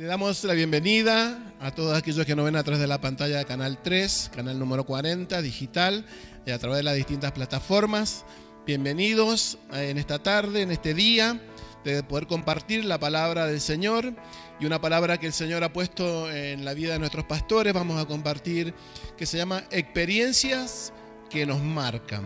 Le damos la bienvenida a todos aquellos que nos ven a través de la pantalla de Canal 3, canal número 40, digital, y a través de las distintas plataformas. Bienvenidos en esta tarde, en este día, de poder compartir la palabra del Señor y una palabra que el Señor ha puesto en la vida de nuestros pastores. Vamos a compartir que se llama experiencias que nos marcan.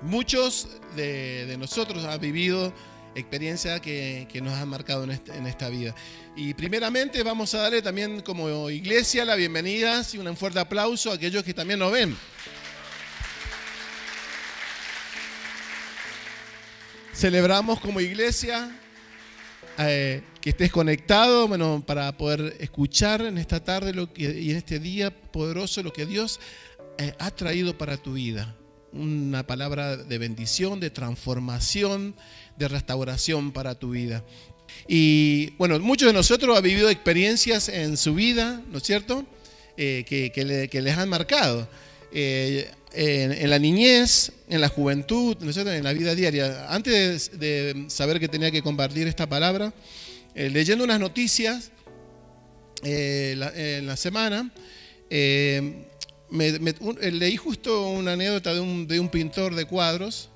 Muchos de, nosotros han vivido experiencias que, nos han marcado este, en, esta vida. Y primeramente vamos a darle también como iglesia la bienvenida y un fuerte aplauso a aquellos que también nos ven. Celebramos como iglesia eh, que estés conectado, para poder escuchar en esta tarde lo que, y en este día poderoso lo que Dios eh, ha traído para tu vida una palabra de bendición, de transformación, de restauración para tu vida. Y bueno, muchos de nosotros han vivido experiencias en su vida, ¿no es cierto? Eh, que, les han marcado. Eh, en, la niñez, en la juventud, ¿no es cierto? en la vida diaria. Antes de, saber que tenía que compartir esta palabra, eh, leyendo unas noticias en la semana, leí justo una anécdota de un, pintor de cuadros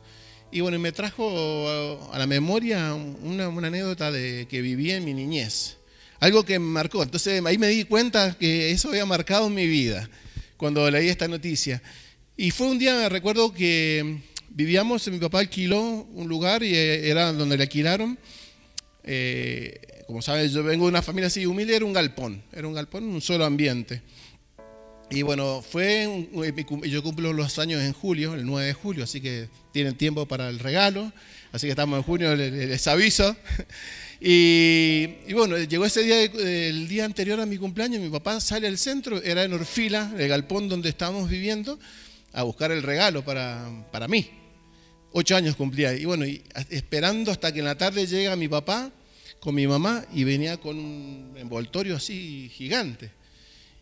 y bueno, me trajo a la memoria una, anécdota de que viví en mi niñez. Algo que me marcó. Entonces ahí me di cuenta que eso había marcado mi vida cuando leí esta noticia. Y fue un día, me recuerdo que vivíamos, mi papá alquiló un lugar y eh, era donde le alquilaron. Eh, como sabes, yo vengo de una familia así humilde, era un galpón, era un galpón, un solo ambiente. Y bueno, fue yo cumplo los años en julio, el 9 de julio, así que tienen tiempo para el regalo. Así que estamos en junio, les, aviso. Y, bueno, llegó ese día, el día anterior a mi cumpleaños, mi papá sale al centro, era en Orfila, el galpón donde estábamos viviendo, a buscar el regalo para, para mí. Ocho años cumplía. Y bueno, esperando hasta que en la tarde llega mi papá con mi mamá y venía con un envoltorio así gigante.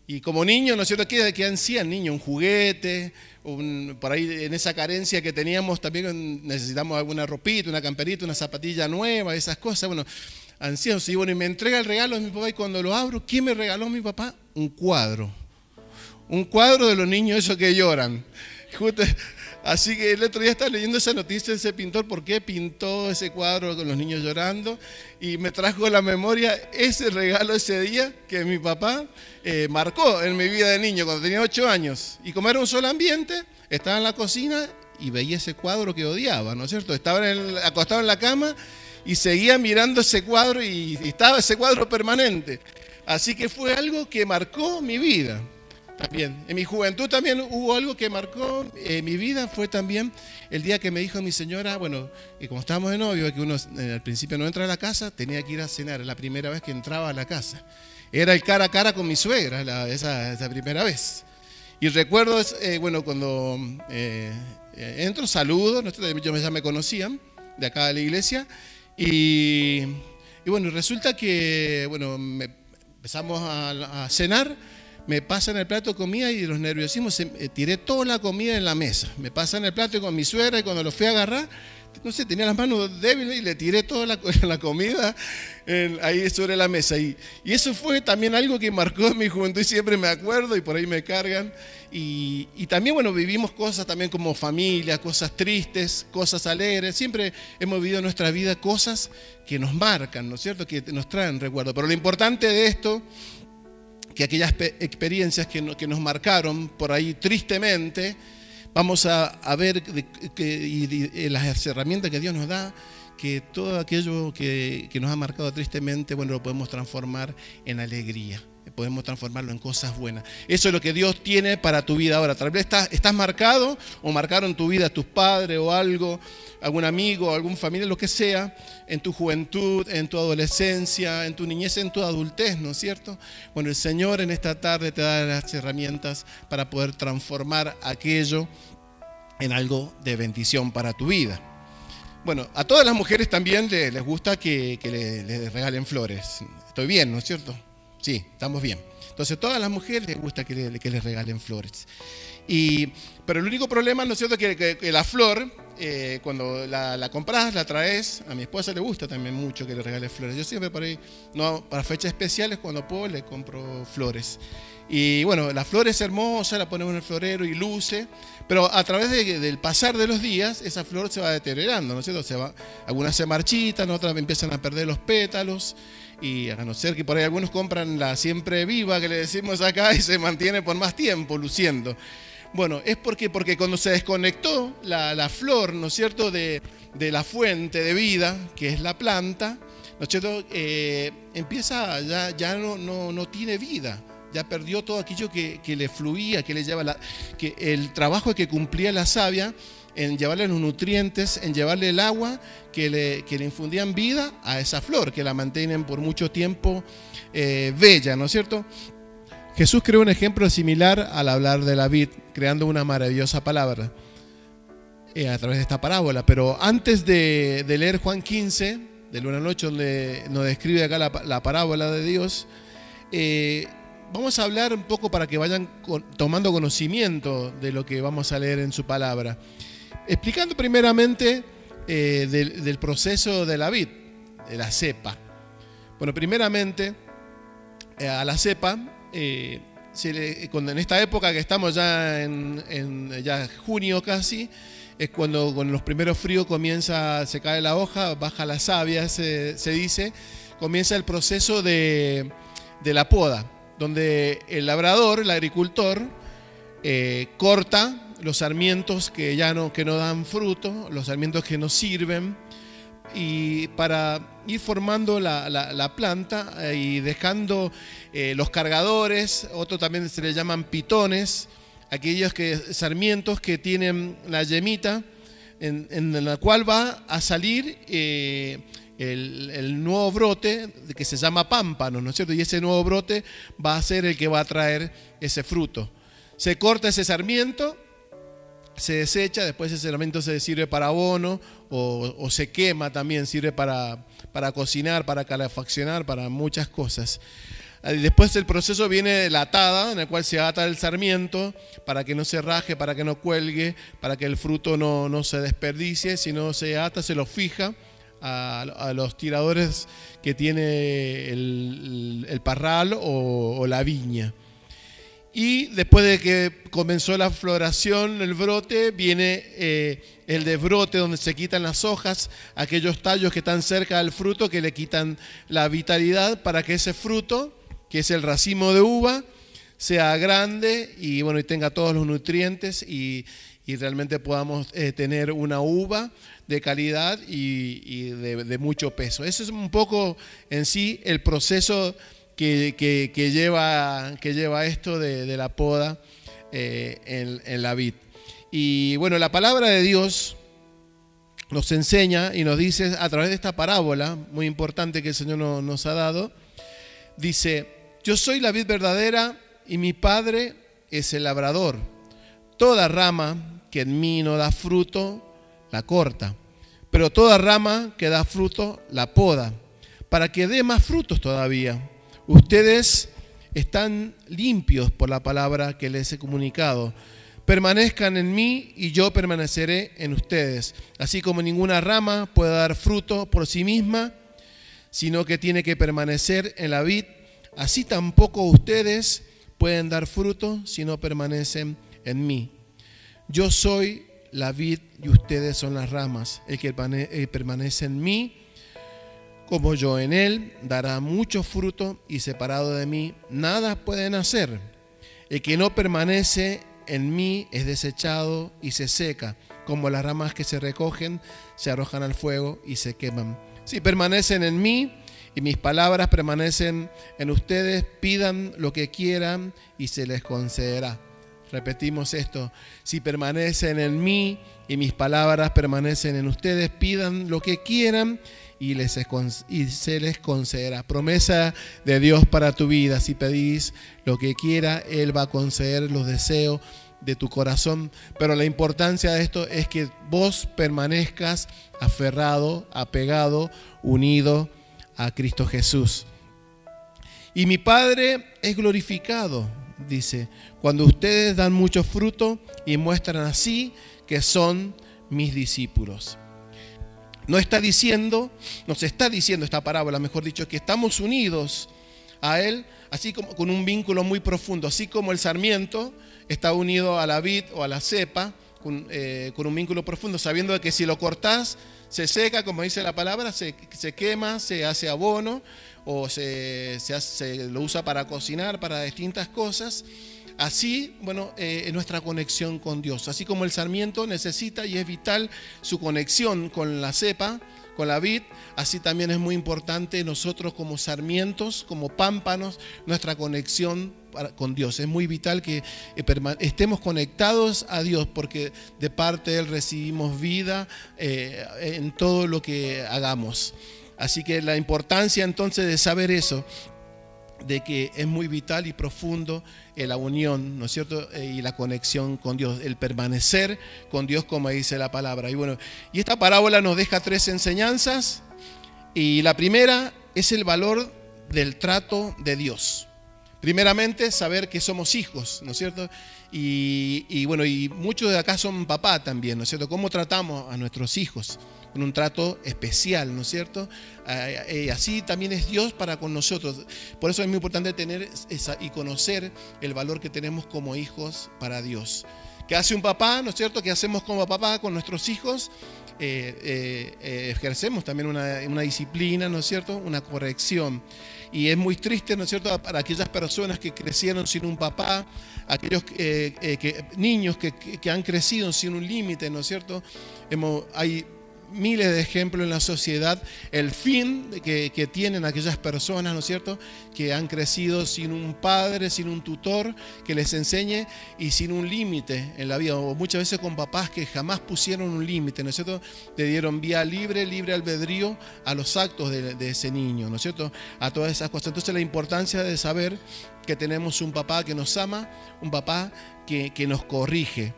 Y como niño, ¿no es cierto? ¿Qué, qué ansían niño? Un juguete, por ahí en esa carencia que teníamos también necesitamos alguna ropita, una camperita, una zapatilla nueva, esas cosas. Bueno, ancianos. Y bueno, y me entrega el regalo de mi papá y cuando lo abro, ¿quién me regaló mi papá? Un cuadro. Un cuadro de los niños esos que lloran. Justo, Así que el otro día estaba leyendo esa noticia de ese pintor, por qué pintó ese cuadro con los niños llorando, y me trajo a la memoria ese regalo ese día que mi papá eh, marcó en mi vida de niño cuando tenía ocho años. Y como era un solo ambiente, estaba en la cocina y veía ese cuadro que odiaba, ¿no es cierto? Estaba acostado en la cama y seguía mirando ese cuadro y estaba ese cuadro permanente. Así que fue algo que marcó mi vida. También. En mi juventud también hubo algo que marcó eh, mi vida, fue también el día que me dijo mi señora, bueno, y como estábamos de novio, que uno eh, al principio no entra a la casa, tenía que ir a cenar, la primera vez que entraba a la casa. Era el cara a cara con mi suegra, esa, primera vez. Y recuerdo, eh, bueno, cuando entro, saludo, yo ya me conocían, de acá de la iglesia, y, bueno, resulta que, bueno, empezamos a cenar, me pasan el plato de comida y los nerviosismos, eh, tiré toda la comida en la mesa. Me pasan el plato con mi suegra y cuando lo fui a agarrar, no sé, tenía las manos débiles y le tiré toda la, comida ahí sobre la mesa. Y, y, eso fue también algo que marcó mi juventud y siempre me acuerdo y por ahí me cargan. Y, y, también, bueno, vivimos cosas también como familia, cosas tristes, cosas alegres. Siempre hemos vivido en nuestra vida cosas que nos marcan, ¿no es cierto? Que nos traen recuerdo. Pero lo importante de esto que aquellas experiencias que, nos marcaron por ahí tristemente, vamos a, ver que, las herramientas que Dios nos da, que todo aquello que, que nos ha marcado tristemente, bueno, lo podemos transformar en alegría podemos transformarlo en cosas buenas. Eso es lo que Dios tiene para tu vida ahora. Tal vez estás, marcado o marcaron tu vida tus padres o algo, algún amigo, algún familiar, lo que sea, en tu juventud, en tu adolescencia, en tu niñez, en tu adultez, ¿no es cierto? Bueno, el Señor en esta tarde te da las herramientas para poder transformar aquello en algo de bendición para tu vida. Bueno, a todas las mujeres también les, gusta que, les regalen flores. Estoy bien, ¿no es cierto? Sí, estamos bien. Entonces, todas las mujeres les gusta que, les regalen flores. Y, pero el único problema, ¿no es cierto?, que, que, la flor, eh, cuando la, compras, la traes, a mi esposa le gusta también mucho que le regales flores. Yo siempre por ahí, no, para fechas especiales, cuando puedo, le compro flores. Y bueno, la flor es hermosa, la ponemos en el florero y luce, pero a través de, del pasar de los días, esa flor se va deteriorando, ¿no es cierto? Se va, algunas se marchitan, otras empiezan a perder los pétalos, y a no ser que por ahí algunos compran la siempre viva que le decimos acá y se mantiene por más tiempo luciendo. Bueno, es porque, porque cuando se desconectó la, la flor, ¿no es cierto?, de, de, la fuente de vida, que es la planta, ¿no es cierto?, eh, empieza, ya, ya no, no, no tiene vida ya perdió todo aquello que, le fluía, que le lleva la, el trabajo que cumplía la savia en llevarle los nutrientes, en llevarle el agua que le, que le infundían vida a esa flor, que la mantienen por mucho tiempo eh, bella, ¿no es cierto? Jesús creó un ejemplo similar al hablar de la vid, creando una maravillosa palabra eh, a través de esta parábola. Pero antes de, leer Juan 15, del 1 al 8, donde nos describe acá la, la parábola de Dios, eh, vamos a hablar un poco para que vayan tomando conocimiento de lo que vamos a leer en su palabra. Explicando primeramente eh, del, proceso de la vid, de la cepa. Bueno, primeramente, eh, a la cepa, eh, en esta época que estamos ya en, en ya junio casi, es cuando con los primeros fríos comienza, se cae la hoja, baja la savia, se, se dice, comienza el proceso de, de la poda donde el labrador, el agricultor, eh, corta los sarmientos que ya no, que no dan fruto, los sarmientos que no sirven, y para ir formando la, la, la planta eh, y dejando eh, los cargadores, otros también se le llaman pitones, aquellos que, sarmientos que tienen la yemita en, en la cual va a salir el, nuevo brote que se llama pámpano, ¿no es cierto? Y ese nuevo brote va a ser el que va a traer ese fruto. Se corta ese sarmiento, se desecha, después ese sarmiento se sirve para abono o, se quema también, sirve para, para cocinar, para calefaccionar, para muchas cosas. Después el proceso viene la atada, en el cual se ata el sarmiento para que no se raje, para que no cuelgue, para que el fruto no, no se desperdicie, sino se ata, se lo fija a, los tiradores que tiene el, parral o, o, la viña. Y después de que comenzó la floración, el brote, viene eh, el desbrote donde se quitan las hojas, aquellos tallos que están cerca del fruto que le quitan la vitalidad para que ese fruto, que es el racimo de uva, sea grande y bueno y tenga todos los nutrientes y, y realmente podamos eh, tener una uva de calidad y, de, mucho peso. Eso es un poco en sí el proceso que, lleva, que lleva esto de, la poda eh, en, en, la vid. Y bueno, la palabra de Dios nos enseña y nos dice a través de esta parábola muy importante que el Señor no, nos ha dado, dice, yo soy la vid verdadera y mi Padre es el labrador. Toda rama que en mí no da fruto, la corta. Pero toda rama que da fruto, la poda, para que dé más frutos todavía. Ustedes están limpios por la palabra que les he comunicado. Permanezcan en mí y yo permaneceré en ustedes. Así como ninguna rama puede dar fruto por sí misma, sino que tiene que permanecer en la vid, así tampoco ustedes pueden dar fruto si no permanecen en mí. Yo soy la vid y ustedes son las ramas. El que permanece en mí, como yo en él, dará mucho fruto y separado de mí, nada pueden hacer. El que no permanece en mí es desechado y se seca, como las ramas que se recogen, se arrojan al fuego y se queman. Si permanecen en mí y mis palabras permanecen en ustedes, pidan lo que quieran y se les concederá. Repetimos esto, si permanecen en mí y mis palabras permanecen en ustedes, pidan lo que quieran y, les, se les concederá. Promesa de Dios para tu vida, si pedís lo que quiera, Él va a conceder los deseos de tu corazón. Pero la importancia de esto es que vos permanezcas aferrado, apegado, unido a Cristo Jesús. Y mi Padre es glorificado dice, cuando ustedes dan mucho fruto y muestran así que son mis discípulos. No está diciendo, nos está diciendo esta parábola, mejor dicho, que estamos unidos a Él, así como con un vínculo muy profundo, así como el sarmiento está unido a la vid o a la cepa, con, eh, un vínculo profundo, sabiendo que si lo cortás, se seca, como dice la palabra, se, quema, se hace abono o se, se, lo usa para cocinar, para distintas cosas. Así, bueno, eh, nuestra conexión con Dios. Así como el sarmiento necesita y es vital su conexión con la cepa, con la vid, así también es muy importante nosotros como sarmientos, como pámpanos, nuestra conexión con Dios. Es muy vital que eh, estemos conectados a Dios porque de parte de Él recibimos vida eh, en todo lo que hagamos. Así que la importancia entonces de saber eso, de que es muy vital y profundo eh, la unión, ¿no es cierto? y la conexión con Dios, el permanecer con Dios como dice la palabra. Y bueno, y esta parábola nos deja tres enseñanzas y la primera es el valor del trato de Dios. Primeramente, saber que somos hijos, ¿no es cierto? Y, bueno, y muchos de acá son papá también, ¿no es cierto? ¿Cómo tratamos a nuestros hijos? Con un trato especial, ¿no es cierto? Eh, así también es Dios para con nosotros. Por eso es muy importante tener esa, y conocer el valor que tenemos como hijos para Dios. ¿Qué hace un papá, ¿no es cierto? ¿Qué hacemos como papá con nuestros hijos? Eh, eh, ejercemos también una, una disciplina, ¿no es cierto? Una corrección. Y es muy triste, ¿no es cierto?, para aquellas personas que crecieron sin un papá, aquellos eh, eh, niños que, han crecido sin un límite, ¿no es cierto? Hay miles de ejemplos en la sociedad, el fin que, que, tienen aquellas personas, ¿no es cierto?, que han crecido sin un padre, sin un tutor que les enseñe y sin un límite en la vida, o muchas veces con papás que jamás pusieron un límite, ¿no es cierto?, le dieron vía libre, libre albedrío a los actos de, ese niño, ¿no es cierto?, a todas esas cosas. Entonces la importancia de saber que tenemos un papá que nos ama, un papá que nos corrige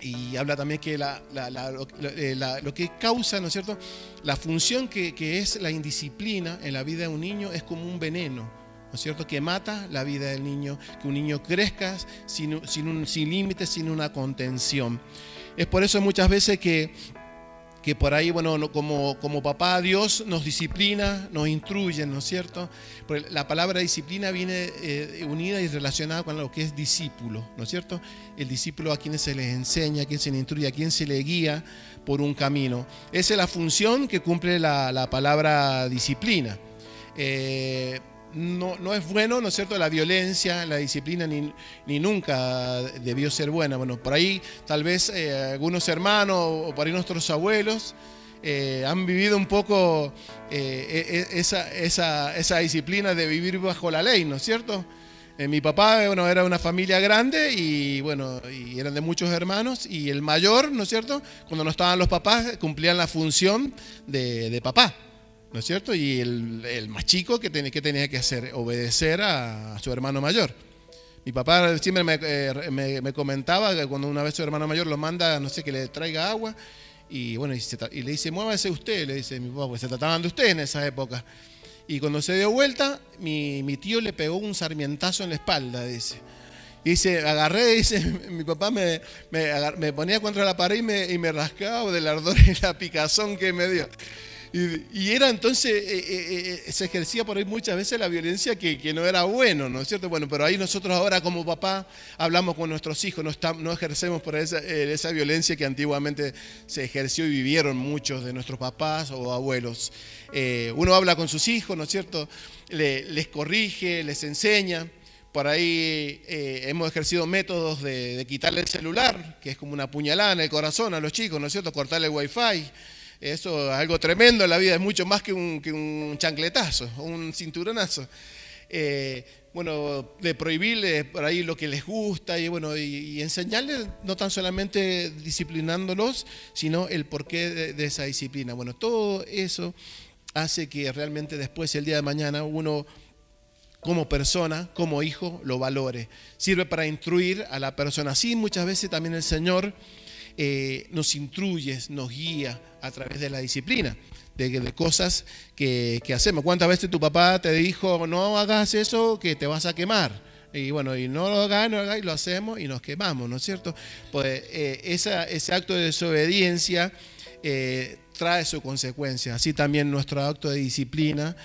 y habla también que eh, lo, que causa, ¿no es cierto? La función que, es la indisciplina en la vida de un niño es como un veneno, ¿no es cierto? Que mata la vida del niño, que un niño crezca sin, sin, sin límites, sin una contención. Es por eso muchas veces que que por ahí, bueno, como, como papá Dios nos disciplina, nos instruye, ¿no es cierto? la palabra disciplina viene eh, unida y relacionada con lo que es discípulo, ¿no es cierto? El discípulo a quien se les enseña, a quien se le instruye, a quien se le guía por un camino. Esa es la función que cumple la, palabra disciplina. Eh, no, es bueno, ¿no es cierto?, la violencia, la disciplina, ni, nunca debió ser buena. Bueno, por ahí tal vez eh, algunos hermanos o por ahí nuestros abuelos eh, han vivido un poco eh, e, e, esa, disciplina de vivir bajo la ley, ¿no es cierto? mi papá bueno, era una familia grande y bueno, y eran de muchos hermanos y el mayor, ¿no es cierto? Cuando no estaban los papás, cumplían la función de papá. ¿No es cierto? Y el, más chico que tenía, que tenía que hacer, obedecer a, su hermano mayor. Mi papá siempre eh, me, comentaba que cuando una vez su hermano mayor lo manda, no sé, que le traiga agua, y bueno, y, le dice, muévase usted, le dice mi papá, pues se trataban de usted en esa época. Y cuando se dio vuelta, mi, tío le pegó un sarmientazo en la espalda, dice. Y dice, agarré, dice, mi papá me, me, ponía contra la pared y me, y me rascaba del ardor y la picazón que me dio. Y, era entonces, eh, eh, eh, se ejercía por ahí muchas veces la violencia que, no era bueno, ¿no es cierto? Bueno, pero ahí nosotros ahora como papá hablamos con nuestros hijos, no, ejercemos por esa, esa violencia que antiguamente se ejerció y vivieron muchos de nuestros papás o abuelos. uno habla con sus hijos, ¿no es cierto? les corrige, les enseña. Por ahí hemos ejercido métodos de, de quitarle el celular, que es como una puñalada en el corazón a los chicos, ¿no es cierto? Cortarle el wifi eso es algo tremendo en la vida, es mucho más que un, que un chancletazo, un cinturonazo. Eh, bueno, de prohibirles por ahí lo que les gusta y, bueno, y, enseñarles no tan solamente disciplinándolos, sino el porqué de, esa disciplina. Bueno, todo eso hace que realmente después, el día de mañana, uno como persona, como hijo, lo valore. Sirve para instruir a la persona. Así muchas veces también el Señor eh, nos instruye, nos guía a través de la disciplina, de, cosas que, hacemos. ¿Cuántas veces tu papá te dijo, no hagas eso, que te vas a quemar? y bueno, y no lo haga, no lo haga, y lo hacemos y nos quemamos, ¿no es cierto? Pues eh, ese acto de desobediencia eh, trae su consecuencia. Así también nuestro acto de disciplina,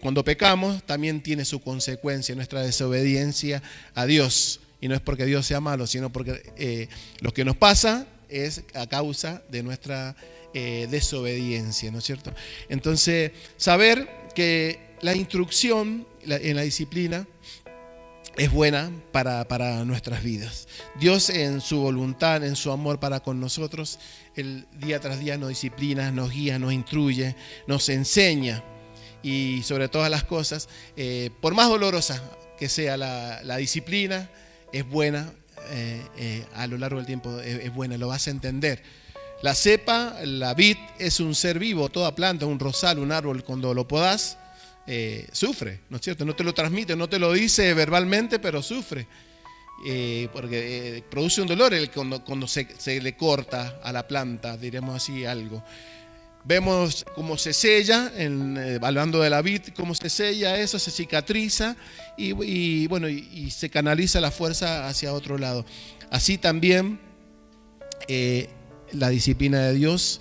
cuando pecamos, también tiene su consecuencia, nuestra desobediencia a Dios. Y no es porque Dios sea malo, sino porque lo que nos pasa es a causa de nuestra desobediencia, ¿no es cierto? Entonces, saber que la instrucción en la disciplina es buena para, nuestras vidas. Dios en su voluntad, en su amor para con nosotros, el día tras día nos disciplina, nos guía, nos instruye, nos enseña y sobre todas las cosas, eh, por más dolorosa que sea la, disciplina, es buena eh, eh, a lo largo del tiempo, es, buena, lo vas a entender. La cepa, la vid, es un ser vivo, toda planta, un rosal, un árbol, cuando lo podás, eh, sufre, ¿no es cierto? No te lo transmite, no te lo dice verbalmente, pero sufre. Eh, porque eh, produce un dolor cuando, se, le corta a la planta, diremos así algo. Vemos cómo se sella, hablando de la vid, cómo se sella eso, se cicatriza y, bueno, y, se canaliza la fuerza hacia otro lado. Así también la disciplina de Dios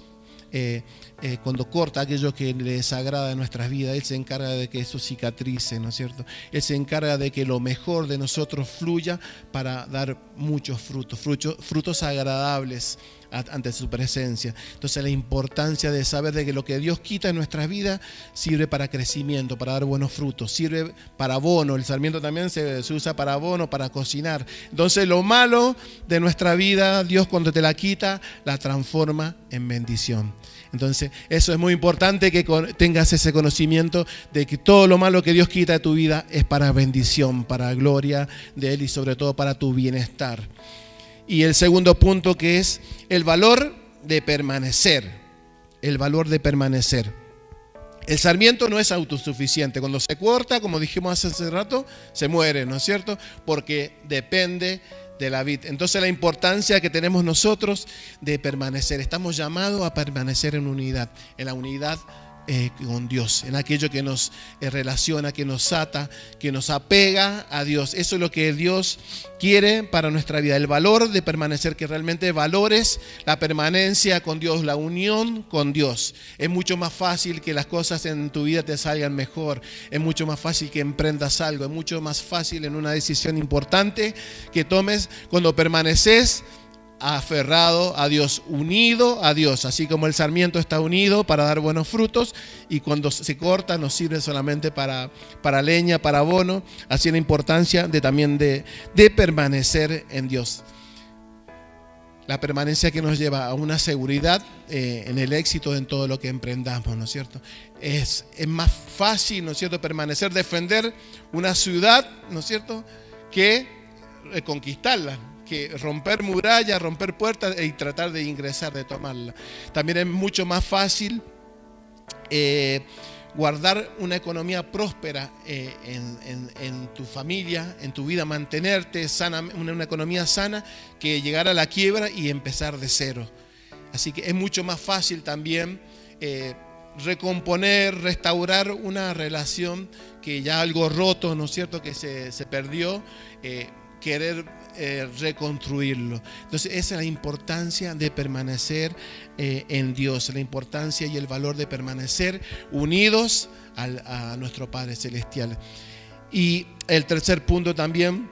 eh, cuando corta aquello que le desagrada en nuestras vidas, Él se encarga de que eso cicatrice, ¿no es cierto? Él se encarga de que lo mejor de nosotros fluya para dar muchos frutos, frutos, frutos agradables ante su presencia. Entonces la importancia de saber de que lo que Dios quita en nuestras vidas sirve para crecimiento, para dar buenos frutos, sirve para abono. El sarmiento también se, se usa para abono, para cocinar. Entonces lo malo de nuestra vida, Dios cuando te la quita, la transforma en bendición. Entonces, eso es muy importante que tengas ese conocimiento de que todo lo malo que Dios quita de tu vida es para bendición, para gloria de Él y sobre todo para tu bienestar. Y el segundo punto que es el valor de permanecer. El valor de permanecer. El sarmiento no es autosuficiente. Cuando se corta, como dijimos hace rato, se muere, ¿no es cierto? Porque depende de la vid. Entonces la importancia que tenemos nosotros de permanecer. Estamos llamados a permanecer en unidad, en la unidad eh, con Dios, en aquello que nos eh, relaciona, que nos ata, que nos apega a Dios. Eso es lo que Dios quiere para nuestra vida, el valor de permanecer, que realmente valores la permanencia con Dios, la unión con Dios. Es mucho más fácil que las cosas en tu vida te salgan mejor, es mucho más fácil que emprendas algo, es mucho más fácil en una decisión importante que tomes cuando permaneces aferrado a Dios, unido a Dios, así como el sarmiento está unido para dar buenos frutos y cuando se corta nos sirve solamente para, para leña, para abono, así la importancia de también de, permanecer en Dios. La permanencia que nos lleva a una seguridad eh, en el éxito en todo lo que emprendamos, ¿no es cierto? Es, es más fácil, ¿no es cierto?, permanecer, defender una ciudad, ¿no es cierto?, que conquistarla que romper murallas, romper puertas y tratar de ingresar, de tomarla. También es mucho más fácil eh, guardar una economía próspera eh, en, tu familia, en tu vida, mantenerte sana, una, economía sana, que llegar a la quiebra y empezar de cero. Así que es mucho más fácil también eh, recomponer, restaurar una relación que ya algo roto, ¿no es cierto?, que se perdió, querer eh, reconstruirlo. Entonces esa es la importancia de permanecer eh, en Dios, la importancia y el valor de permanecer unidos a nuestro Padre Celestial. Y el tercer punto también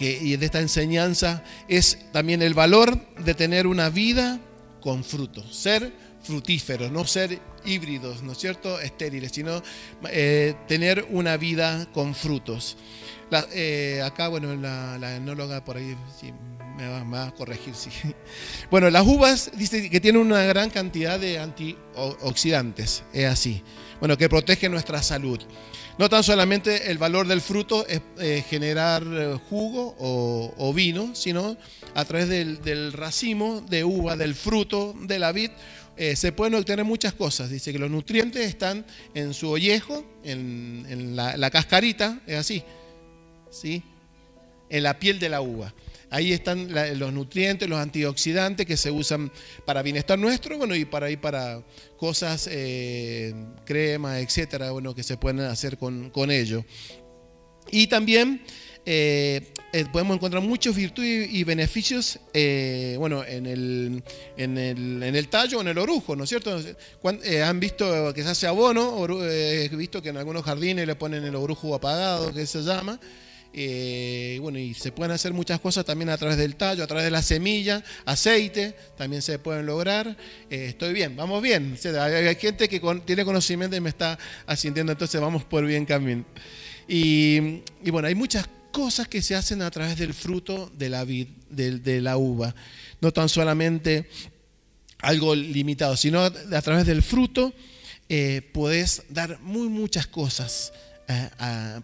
que, de esta enseñanza es también el valor de tener una vida con frutos, ser frutíferos, no ser híbridos, ¿no es cierto? Estériles, sino eh, tener una vida con frutos. Eh, acá, bueno, la, enóloga por ahí me, va, a corregir. Sí. Bueno, las uvas dice que tienen una gran cantidad de antioxidantes, es así. Bueno, que protege nuestra salud. No tan solamente el valor del fruto es eh, generar jugo o, vino, sino a través del, racimo de uva, del fruto de la vid, se pueden obtener muchas cosas. Dice que los nutrientes están en su ollejo, en, la, la cascarita, es así ¿sí? en la piel de la uva. Ahí están los nutrientes, los antioxidantes que se usan para bienestar nuestro, bueno, y para ir para cosas, eh, crema, etcétera, bueno, que se pueden hacer con, con ello. Y también eh, eh, podemos encontrar muchos virtudes y beneficios eh, bueno, en el, en, el, en el tallo o en el orujo, ¿no es cierto? ¿Han visto que se hace abono? He visto que en algunos jardines le ponen el orujo apagado, que se llama. bueno, y se pueden hacer muchas cosas también a través del tallo, a través de la semilla, aceite, también se pueden lograr. estoy bien, vamos bien. hay, gente que tiene conocimiento y me está asintiendo, entonces vamos por bien camino. Y, y bueno, hay muchas cosas que se hacen a través del fruto de la vid, de, la uva. No tan solamente algo limitado, sino a través del fruto eh, puedes dar muy muchas cosas eh,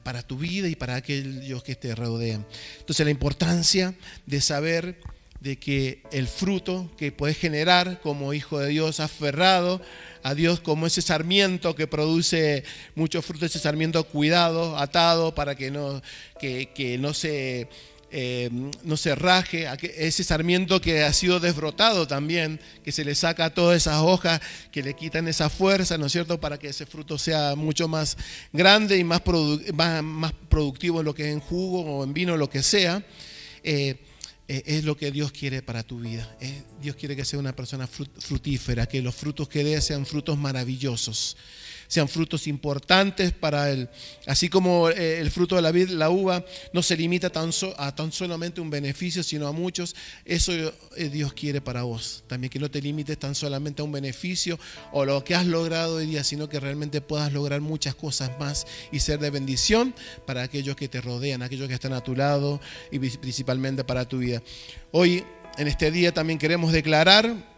para tu vida y para aquellos que te rodean. Entonces la importancia de saber de que el fruto que puedes generar como hijo de Dios aferrado a Dios como ese sarmiento que produce muchos frutos, ese sarmiento cuidado, atado para que no, que, no se... Eh, no se raje, ese sarmiento que ha sido desbrotado también, que se le saca todas esas hojas, que le quitan esa fuerza, ¿no es cierto?, para que ese fruto sea mucho más grande y más, más, productivo en lo que es en jugo o en vino, lo que sea. Eh, es lo que Dios quiere para tu vida. Dios quiere que sea una persona frutífera, que los frutos que dé sean frutos maravillosos sean frutos importantes para él. Así como eh, el fruto de la vid, la uva, no se limita tan a tan solamente un beneficio, sino a muchos, eso eh, Dios quiere para vos. También que no te limites tan solamente a un beneficio o lo que has logrado hoy día, sino que realmente puedas lograr muchas cosas más y ser de bendición para aquellos que te rodean, aquellos que están a tu lado y principalmente para tu vida. Hoy, en este día, también queremos declarar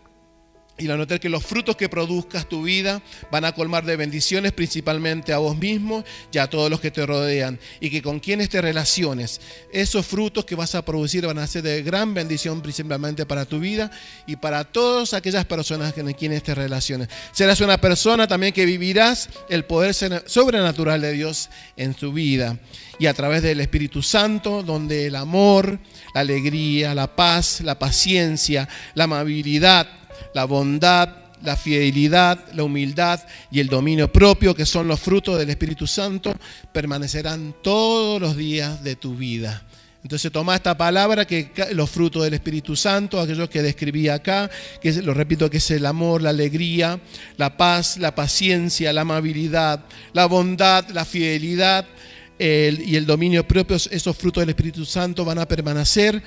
y la notar que los frutos que produzcas tu vida van a colmar de bendiciones principalmente a vos mismo y a todos los que te rodean. Y que con quienes te relaciones, esos frutos que vas a producir van a ser de gran bendición principalmente para tu vida y para todas aquellas personas con quienes te relaciones. Serás una persona también que vivirás el poder sobrenatural de Dios en tu vida. Y a través del Espíritu Santo, donde el amor, la alegría, la paz, la paciencia, la amabilidad, la bondad, la fidelidad, la humildad y el dominio propio, que son los frutos del Espíritu Santo, permanecerán todos los días de tu vida. Entonces toma esta palabra que los frutos del Espíritu Santo, aquellos que describí acá, que lo repito que es el amor, la alegría, la paz, la paciencia, la amabilidad, la bondad, la fidelidad y el dominio propio, esos frutos del Espíritu Santo van a permanecer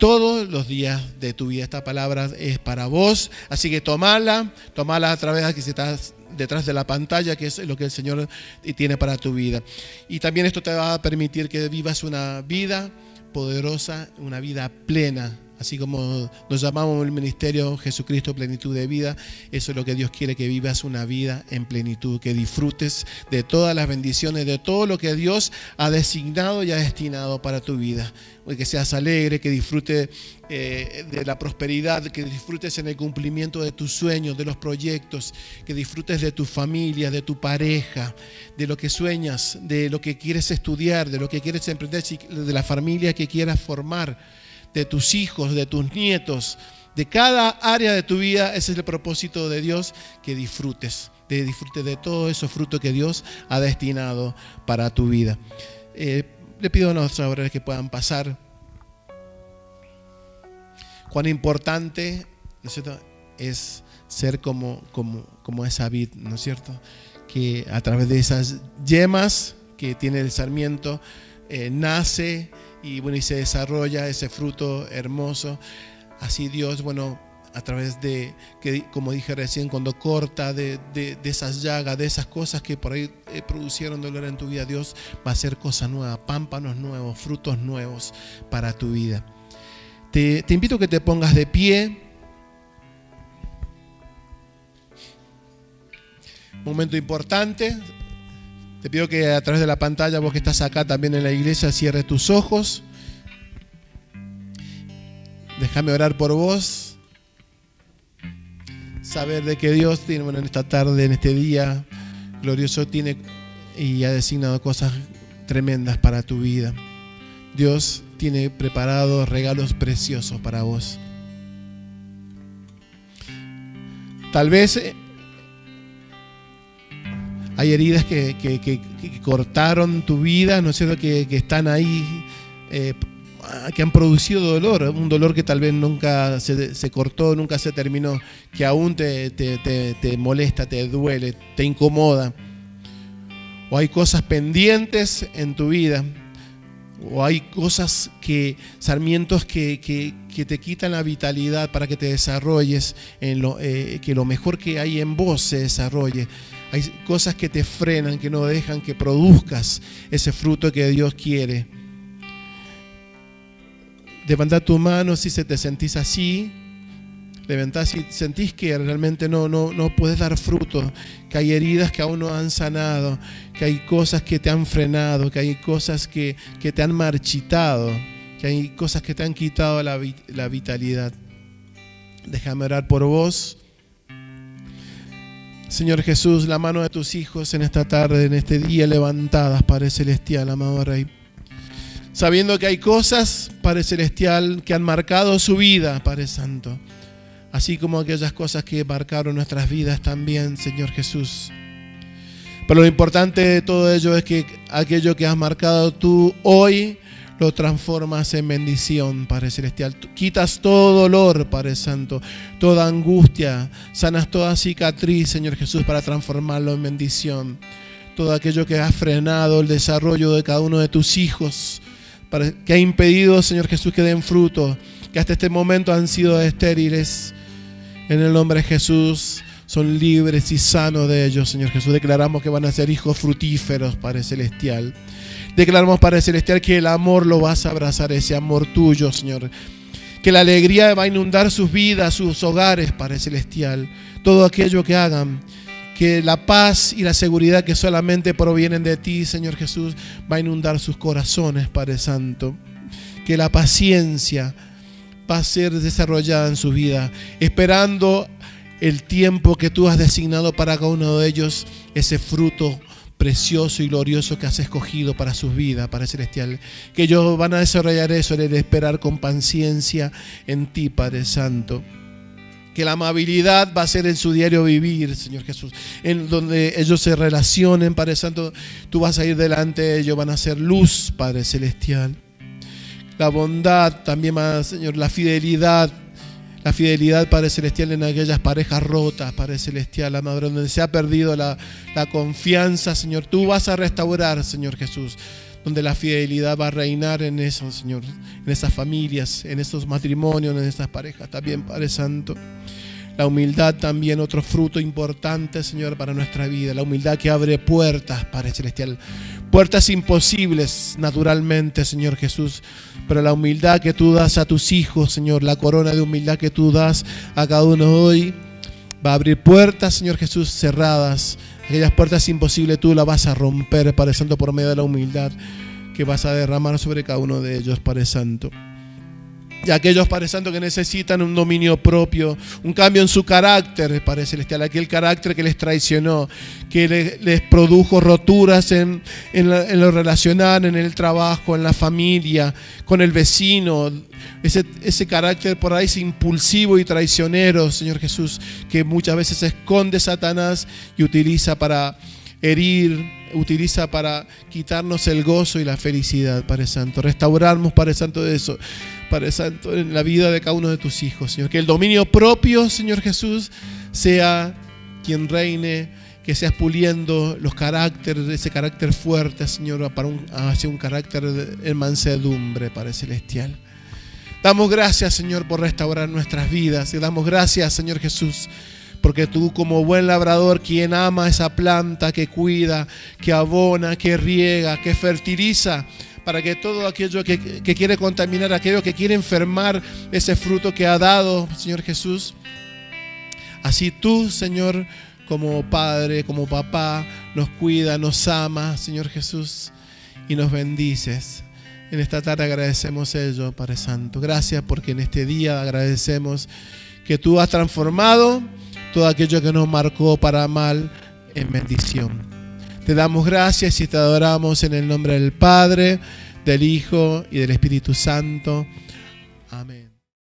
todos los días de tu vida. Esta palabra es para vos, así que tomala, tomala a través de que estás detrás de la pantalla, que es lo que el Señor tiene para tu vida. Y también esto te va a permitir que vivas una vida poderosa, una vida plena Así como nos llamamos el ministerio Jesucristo plenitud de vida, eso es lo que Dios quiere que vivas una vida en plenitud, que disfrutes de todas las bendiciones, de todo lo que Dios ha designado y ha destinado para tu vida. Que seas alegre, que disfrutes eh, de la prosperidad, que disfrutes en el cumplimiento de tus sueños, de los proyectos, que disfrutes de tu familia, de tu pareja, de lo que sueñas, de lo que quieres estudiar, de lo que quieres emprender, de la familia que quieras formar de tus hijos, de tus nietos, de cada área de tu vida. Ese es el propósito de Dios, que disfrutes, de disfrutes de todo esos frutos que Dios ha destinado para tu vida. Eh, le pido a nuestros obreros que puedan pasar. Cuán importante es ser como, como, como esa vid, ¿no es cierto? Que a través de esas yemas que tiene el sarmiento, eh, nace y bueno, y se desarrolla ese fruto hermoso. Así Dios, bueno, a través de, que, como dije recién, cuando corta de, esas llagas, de esas cosas que por ahí eh, producieron dolor en tu vida, Dios va a hacer cosas nuevas, pámpanos nuevos, frutos nuevos para tu vida. Te, te invito a que te pongas de pie. Momento importante, te pido que a través de la pantalla, vos que estás acá también en la iglesia, cierres tus ojos. Déjame orar por vos. Saber de que Dios tiene, bueno, en esta tarde, en este día glorioso, tiene y ha designado cosas tremendas para tu vida. Dios tiene preparados regalos preciosos para vos. Tal vez eh, hay heridas que, cortaron tu vida, ¿no es cierto? Que, están ahí eh, que han producido dolor, un dolor que tal vez nunca se, cortó, nunca se terminó, que aún te, molesta, te duele, te incomoda. O hay cosas pendientes en tu vida, o hay cosas que, sarmientos que, que, te quitan la vitalidad para que te desarrolles, en lo, eh, que lo mejor que hay en vos se desarrolle. Hay cosas que te frenan, que no dejan que produzcas ese fruto que Dios quiere. Levanta tu mano si se te sentís así. Levantá si sentís que realmente no, no, no puedes dar fruto, que hay heridas que aún no han sanado, que hay cosas que te han frenado, que hay cosas que, te han marchitado, que hay cosas que te han quitado la, la vitalidad. Déjame orar por vos. Señor Jesús, la mano de tus hijos en esta tarde, en este día levantadas, Padre Celestial, amado Rey sabiendo que hay cosas, Padre Celestial, que han marcado su vida, Padre Santo, así como aquellas cosas que marcaron nuestras vidas también, Señor Jesús. Pero lo importante de todo ello es que aquello que has marcado tú hoy lo transformas en bendición, Padre Celestial. Quitas todo dolor, Padre Santo, toda angustia, sanas toda cicatriz, Señor Jesús, para transformarlo en bendición. Todo aquello que ha frenado el desarrollo de cada uno de tus hijos, que ha impedido, Señor Jesús, que den fruto, que hasta este momento han sido estériles. En el nombre de Jesús son libres y sanos de ellos, Señor Jesús. Declaramos que van a ser hijos frutíferos, Padre Celestial. Declaramos, Padre Celestial, que el amor lo vas a abrazar, ese amor tuyo, Señor. Que la alegría va a inundar sus vidas, sus hogares, Padre Celestial. Todo aquello que hagan que la paz y la seguridad que solamente provienen de ti, Señor Jesús, va a inundar sus corazones, Padre Santo. Que la paciencia va a ser desarrollada en su vida, esperando el tiempo que tú has designado para cada uno de ellos, ese fruto precioso y glorioso que has escogido para sus vidas, Padre Celestial. Que ellos van a desarrollar eso, el esperar con paciencia en ti, Padre Santo que la amabilidad va a ser en su diario vivir, Señor Jesús, en donde ellos se relacionen, Padre Santo, tú vas a ir delante de ellos, van a ser luz, Padre Celestial. La bondad también más, Señor, la fidelidad, la fidelidad, Padre Celestial, en aquellas parejas rotas, Padre Celestial, la madre, donde se ha perdido la, la confianza, Señor, tú vas a restaurar, Señor Jesús donde la fidelidad va a reinar en eso, Señor, en esas familias, en esos matrimonios, en esas parejas, también, Padre Santo. La humildad también, otro fruto importante, Señor, para nuestra vida. La humildad que abre puertas, Padre Celestial. Puertas imposibles, naturalmente, Señor Jesús. Pero la humildad que tú das a tus hijos, Señor, la corona de humildad que tú das a cada uno hoy, va a abrir puertas, Señor Jesús, cerradas Aquellas puertas imposibles tú las vas a romper, Padre Santo, por medio de la humildad que vas a derramar sobre cada uno de ellos, Padre Santo. Y aquellos, Padre Santo, que necesitan un dominio propio, un cambio en su carácter, Padre Celestial, aquel carácter que les traicionó, que les, produjo roturas en, lo relacional, en el trabajo, en la familia, con el vecino, ese, carácter por ahí impulsivo y traicionero, Señor Jesús, que muchas veces esconde Satanás y utiliza para herir, utiliza para quitarnos el gozo y la felicidad, Padre Santo. Restaurarnos, Padre Santo, de eso. Padre Santo, en la vida de cada uno de tus hijos, Señor. Que el dominio propio, Señor Jesús, sea quien reine, que seas puliendo los caracteres, ese carácter fuerte, Señor, para un, hacia un carácter de mansedumbre, Padre Celestial. Damos gracias, Señor, por restaurar nuestras vidas. Y damos gracias, Señor Jesús, porque tú como buen labrador, quien ama esa planta, que cuida, que abona, que riega, que fertiliza, para que todo aquello que, quiere contaminar, aquello que quiere enfermar ese fruto que ha dado, Señor Jesús. Así tú, Señor, como Padre, como Papá, nos cuida, nos ama, Señor Jesús, y nos bendices. En esta tarde agradecemos ello, Padre Santo. Gracias porque en este día agradecemos que tú has transformado todo aquello que nos marcó para mal en bendición. Te damos gracias y te adoramos en el nombre del Padre, del Hijo y del Espíritu Santo. Amén.